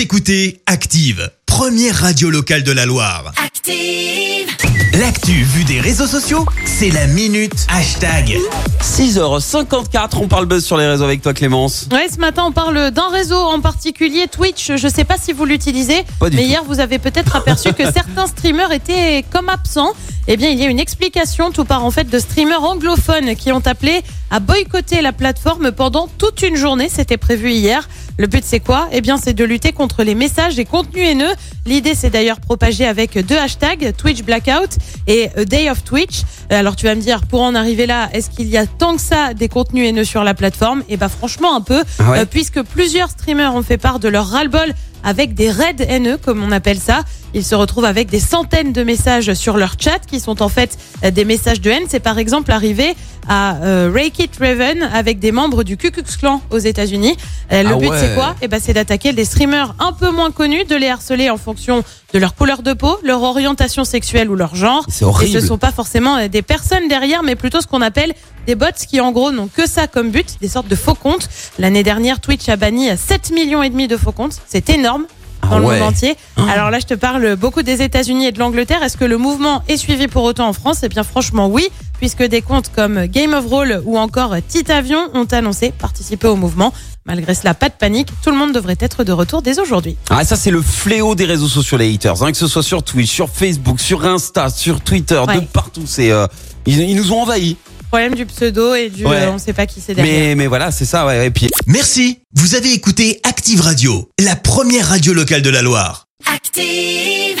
Vous écoutez Active, première radio locale de la Loire. Active. L'actu vue des réseaux sociaux, c'est la minute hashtag. 6h54, on parle buzz sur les réseaux avec toi Clémence. Ouais, ce matin, on parle d'un réseau en particulier, Twitch. Je sais pas si vous l'utilisez, mais tout. hier, vous avez peut-être aperçu que certains streamers étaient comme absents. Eh bien, il y a une explication, tout part en fait de streamers anglophones qui ont appelé à boycotter la plateforme pendant toute une journée. C'était prévu hier. Le but, c'est quoi? Eh bien, c'est de lutter contre les messages et contenus haineux. L'idée, c'est d'ailleurs propagée avec deux hashtags, Twitch Blackout et A Day of Twitch. Euh, Alors, tu vas me dire, pour en arriver là, est-ce qu'il y a tant que ça des contenus haineux sur la plateforme? Eh ben, franchement, un peu, Ah ouais Euh, puisque plusieurs streamers ont fait part de leur ras-le-bol avec des raids haineux, comme on appelle ça. Ils se retrouvent avec des centaines de messages sur leur chat qui sont en fait euh, des messages de haine. C'est par exemple arrivé à euh, Rake It Raven avec des membres du Ku Klux Klan aux États-Unis. Euh, le Ah but ouais. c'est quoi? Eh ben c'est d'attaquer des streamers un peu moins connus, de les harceler en fonction de leur couleur de peau, leur orientation sexuelle ou leur genre. C'est Et horrible. ce sont pas forcément euh, des personnes derrière, mais plutôt ce qu'on appelle des bots qui en gros n'ont que ça comme but, des sortes de faux comptes. L'année dernière, Twitch a banni 7 millions et demi de faux comptes. C'est énorme dans le monde entier. Alors là, je te parle beaucoup des États-Unis et de l'Angleterre. Est-ce que le mouvement est suivi pour autant en France? Eh bien, franchement, oui, puisque des comptes comme Game of Roll ou encore Titavion ont annoncé participer au mouvement. Malgré cela, pas de panique, tout le monde devrait être de retour dès aujourd'hui. Ah ça c'est le fléau des réseaux sociaux les haters, hein, que ce soit sur Twitch, sur Facebook, sur Insta, sur Twitter, de partout. C'est euh, ils, ils nous ont envahis. Problème du pseudo et du Ouais. euh, on sait pas qui c'est derrière. Mais mais voilà c'est ça ouais. Et puis Merci, vous avez écouté Active Radio, la première radio locale de la Loire. Active.